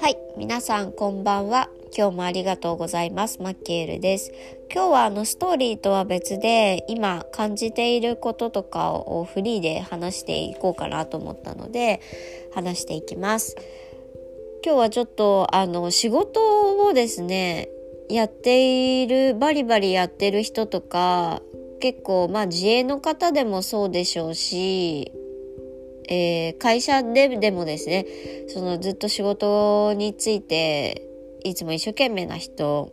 はい、皆さんこんばんは。今日もありがとうございます。マッケールです。今日はあのストーリーとは別で今感じていることとかをフリーで話していこうかなと思ったので話していきます。今日はちょっとあの仕事をですねやっているバリバリやってる人とか結構まあ自営の方でもそうでしょうしえー、会社ででもですね、そのずっと仕事について、いつも一生懸命な人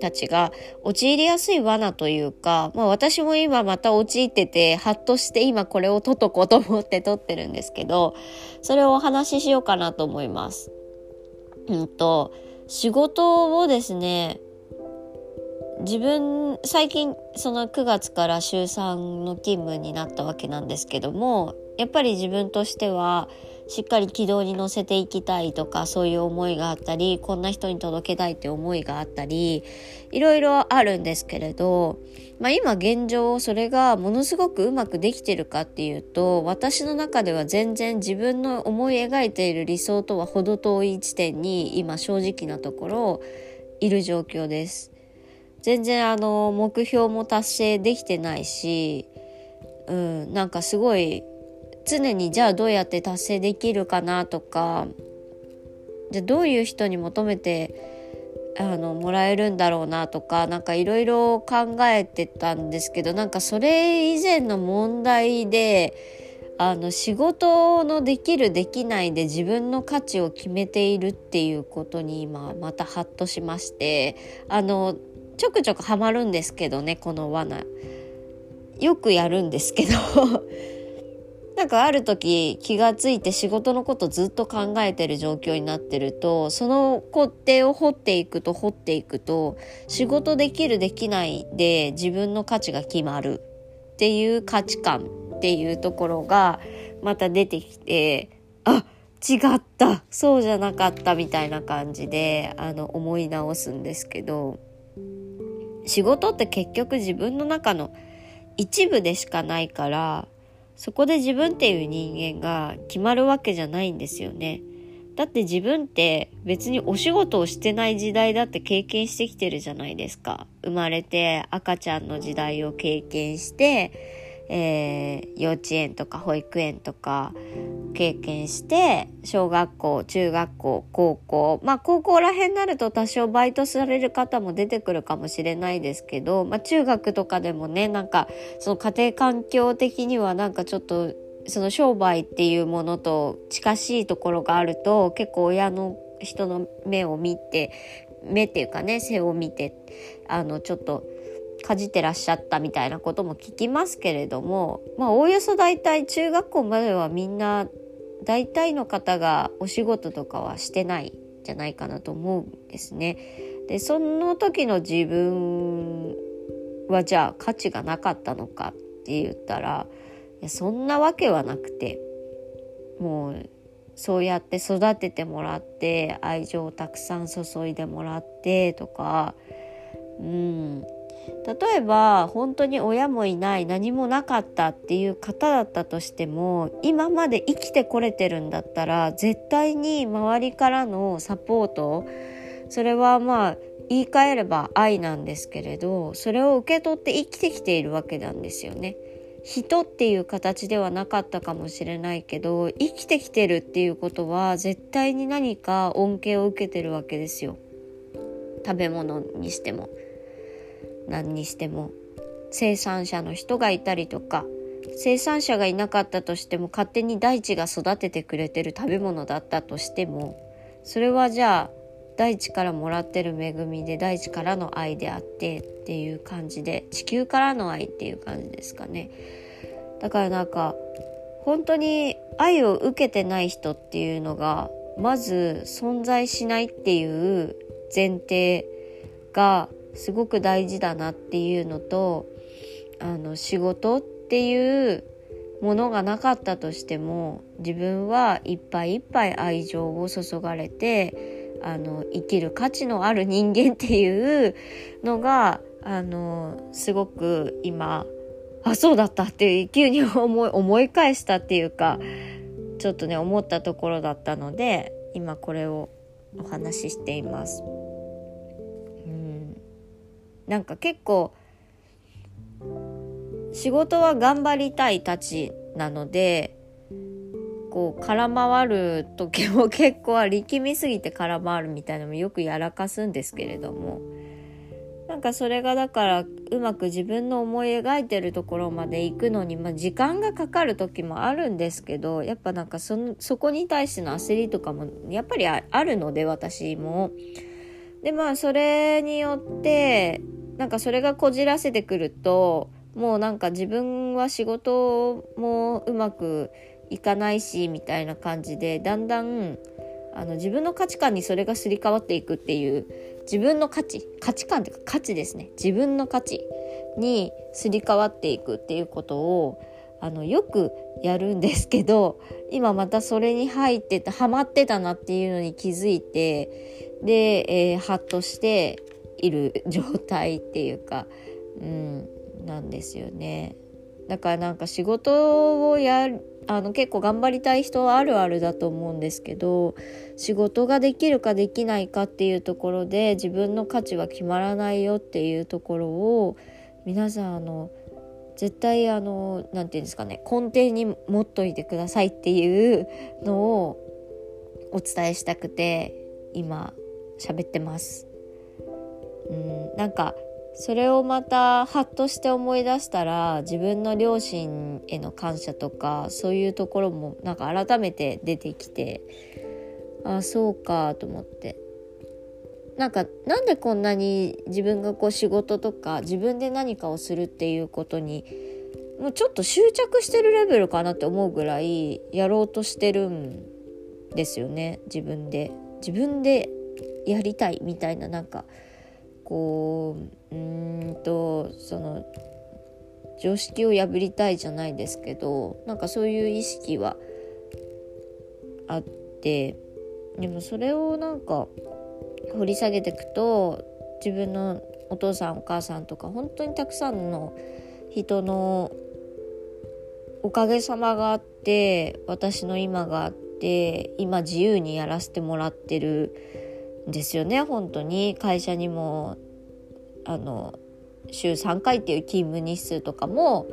たちが陥りやすい罠というか、まあ私も今また陥ってて、ハッとして今これを撮っとこうと思って撮ってるんですけど、それをお話ししようかなと思います。うんと、仕事をですね、自分最近その9月から週3の勤務になったわけなんですけどもやっぱり自分としてはしっかり軌道に乗せていきたいとかそういう思いがあったりこんな人に届けたいって思いがあったりいろいろあるんですけれど、まあ、今現状それがものすごくうまくできてるかっていうと私の中では全然自分の思い描いている理想とは程遠い地点に今正直なところいる状況です。全然あの目標も達成できてないし、うん、なんかすごい常にじゃあどうやって達成できるかなとかじゃあどういう人に求めてあのもらえるんだろうなとかなんかいろいろ考えてたんですけどなんかそれ以前の問題であの仕事のできるできないで自分の価値を決めているっていうことに今またハッとしましてあのちょくちょくハマるんですけどねこの罠。よくやるんですけど。なんかある時気がついて仕事のことずっと考えてる状況になってるとその工程を掘っていくと掘っていくと仕事できるできないで自分の価値が決まる。っていう価値観っていうところがまた出てきてあ違った。そうじゃなかったみたいな感じであの思い直すんですけど。仕事って結局自分の中の一部でしかないからそこで自分っていう人間が決まるわけじゃないんですよね。だって自分って別にお仕事をしてない時代だって経験してきてるじゃないですか。生まれて赤ちゃんの時代を経験して、えー、幼稚園とか保育園とか経験して小学校中学校高校まあ高校らへんになると多少バイトされる方も出てくるかもしれないですけど、まあ、中学とかでもねなんかその家庭環境的にはなんかちょっとその商売っていうものと近しいところがあると結構親の人の目を見て目っていうかね背を見てあのちょっとかじってらっしゃったみたいなことも聞きますけれどもまあおおよそ大体中学校まではみんな大体の方がお仕事とかはしてないんじゃないかなと思うんですね。でその時の自分はじゃあ価値がなかったのかって言ったらいやそんなわけはなくてもうそうやって育ててもらって愛情をたくさん注いでもらってとかうん例えば本当に親もいない何もなかったっていう方だったとしても今まで生きてこれてるんだったら絶対に周りからのサポートそれはまあ言い換えれば愛なんですけれどそれを受け取って生きてきているわけなんですよね。人っていう形ではなかったかもしれないけど生きてきてるっていうことは絶対に何か恩恵を受けてるわけですよ食べ物にしても何にしても。生産者の人がいたりとか生産者がいなかったとしても勝手に大地が育ててくれてる食べ物だったとしてもそれはじゃあ大地からもらってる恵みで大地からの愛であってっていう感じで地球からの愛っていう感じですかね。だからなんか本当に愛を受けてない人っていうのがまず存在しないっていう前提がすごく大事だなっていうのとあの仕事っていうものがなかったとしても自分はいっぱいいっぱい愛情を注がれてあの生きる価値のある人間っていうのがあのすごく今あそうだったっていう急に思い 思い返したっていうかちょっとね思ったところだったので今これをお話ししています。なんか結構仕事は頑張りたいたちなのでこう空回る時も結構は力みすぎて空回るみたいなのもよくやらかすんですけれどもなんかそれがだからうまく自分の思い描いてるところまで行くのに、まあ、時間がかかる時もあるんですけどやっぱなんかそそこに対しての焦りとかもやっぱりあるので私も。でまあそれによってなんかそれがこじらせてくるともうなんか自分は仕事もうまくいかないしみたいな感じでだんだんあの自分の価値観にそれがすり替わっていくっていう自分の価値価値観っていうか価値ですね。自分の価値にすり替わっていくっていうことをあのよくやるんですけど今またそれに入っててハマってたなっていうのに気づいてで、えー、ハッとしている状態っていうか、うん、なんですよね。だからなんか仕事をやあの結構頑張りたい人はあるあるだと思うんですけど仕事ができるかできないかっていうところで自分の価値は決まらないよっていうところを皆さんあの絶対あの何て言うんですかね根底に持っといてくださいっていうのをお伝えしたくて今喋ってます。うんなんかそれをまたハッとして思い出したら自分の両親への感謝とかそういうところもなんか改めて出てきてあそうかと思って。なんかなんでこんなに自分がこう仕事とか自分で何かをするっていうことにもうちょっと執着してるレベルかなって思うぐらいやろうとしてるんですよね。自分で。自分でやりたいみたいななんかこううんとその常識を破りたいじゃないですけどなんかそういう意識はあってでもそれをなんか掘り下げていくと自分のお父さんお母さんとか本当にたくさんの人のおかげさまがあって私の今があって今自由にやらせてもらってるですよね本当に。会社にもあの週3回っていう勤務日数とかも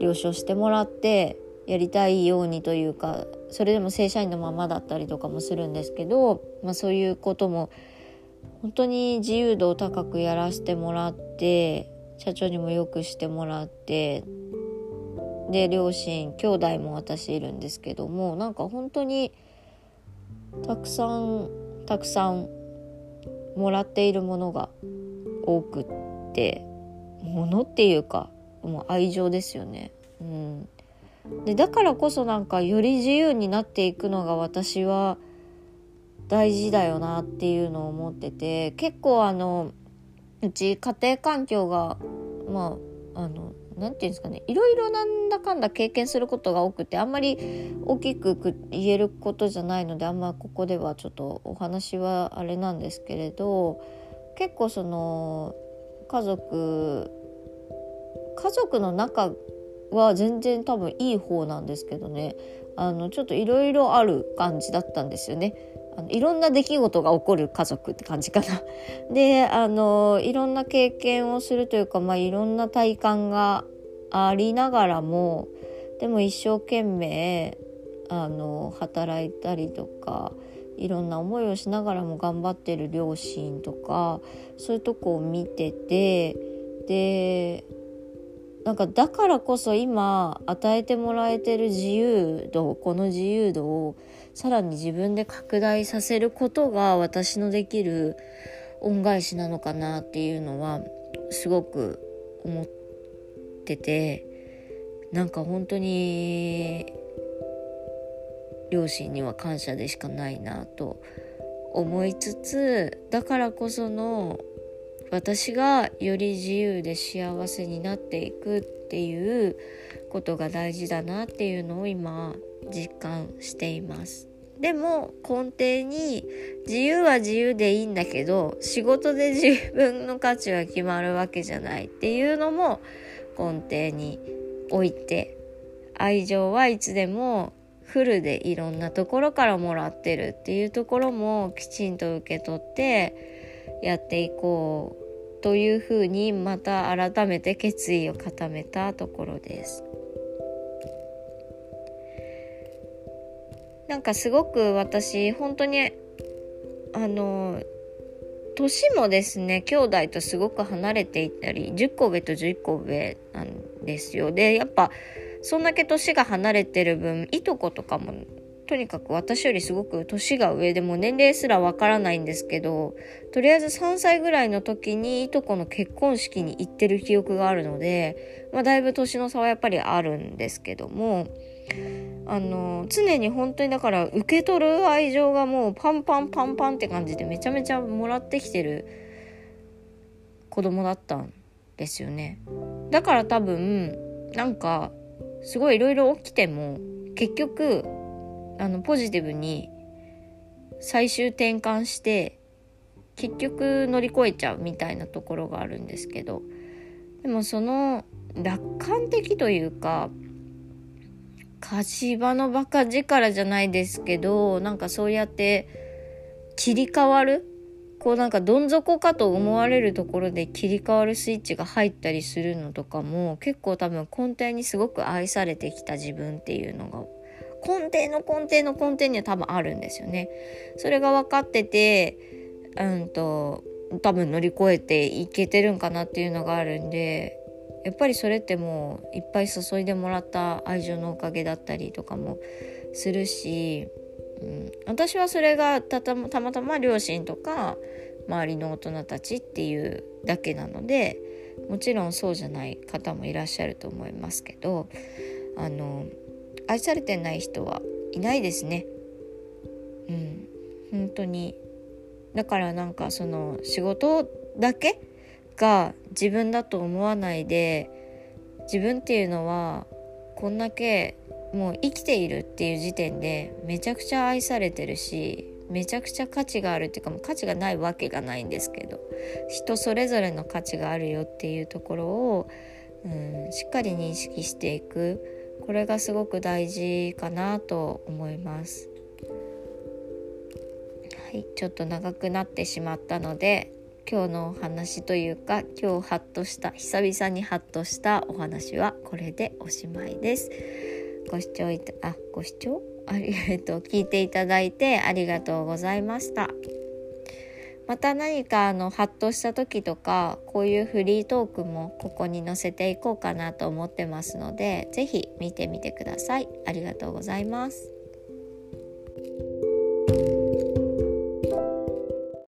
了承してもらってやりたいようにというかそれでも正社員のままだったりとかもするんですけど、まあ、そういうことも本当に自由度を高くやらせてもらって社長にもよくしてもらってで両親兄弟も私いるんですけどもなんか本当にたくさんたくさんもらっているものが多くってものっていうかもう愛情ですよね。うん、でだからこそなんかより自由になっていくのが私は大事だよなっていうのを思ってて結構あのうち家庭環境がまああの何て言うんですかねいろいろなんだかんだ経験することが多くてあんまり大きく言えることじゃないのであんまここではちょっとお話はあれなんですけれど結構その家族家族の中は全然多分いい方なんですけどねあのちょっといろいろある感じだったんですよね。あのいろんな出来事が起こる家族って感じかな。であのいろんな経験をするというか、まあ、いろんな体感がありながらもでも一生懸命あの働いたりとかいろんな思いをしながらも頑張ってる両親とかそういうとこを見ててでなんかだからこそ今与えてもらえてる自由度この自由度をさらに自分で拡大させることが私のできる恩返しなのかなっていうのはすごく思っててなんか本当に両親には感謝でしかないなと思いつつだからこその私がより自由で幸せになっていくっていうことが大事だなっていうのを今実感しています。でも根底に自由は自由でいいんだけど仕事で自分の価値は決まるわけじゃないっていうのも根底に置いて愛情はいつでもフルでいろんなところからもらってるっていうところもきちんと受け取ってやっていこうというふうにまた改めて決意を固めたところです。なんかすごく私本当にあの年もですね兄弟とすごく離れていたり10個上と11個上なんですよ。でやっぱそんだけ年が離れてる分いとことかもとにかく私よりすごく年が上でも年齢すらわからないんですけどとりあえず3歳ぐらいの時にいとこの結婚式に行ってる記憶があるので、まあ、だいぶ年の差はやっぱりあるんですけどもあの常に本当にだから受け取る愛情がもうパンパンパンパンって感じでめちゃめちゃもらってきてる子供だったんですよね。だから多分なんかすごいいろいろ起きても結局あのポジティブに最終転換して結局乗り越えちゃうみたいなところがあるんですけどでもその楽観的というか火事場のバカ力じゃないですけどなんかそうやって切り替わる？こうなんかどん底かと思われるところで切り替わるスイッチが入ったりするのとかも結構多分根底にすごく愛されてきた自分っていうのが根底の根底の根底には多分あるんですよね。それが分かっててうんと多分乗り越えていけてるんかなっていうのがあるんでやっぱりそれってもういっぱい注いでもらった愛情のおかげだったりとかもするし、うん、私はそれがたまたま両親とか周りの大人たちっていうだけなのでもちろんそうじゃない方もいらっしゃると思いますけどあの愛されてない人はいないですね。うん、本当にだからなんかその仕事だけが自分だと思わないで自分っていうのはこんだけもう生きているっていう時点でめちゃくちゃ愛されてるしめちゃくちゃ価値があるっていうかもう価値がないわけがないんですけど人それぞれの価値があるよっていうところを、うん、しっかり認識していくこれがすごく大事かなと思います。はい、ちょっと長くなってしまったので今日のお話というか今日ハッとした久々にハッとしたお話はこれでおしまいです。ご視聴いたあご視聴？あり がとう聞いていただいてありがとうございました。また何かあのハッとした時とかこういうフリートークもここに載せていこうかなと思ってますので是非見てみてください。ありがとうございます。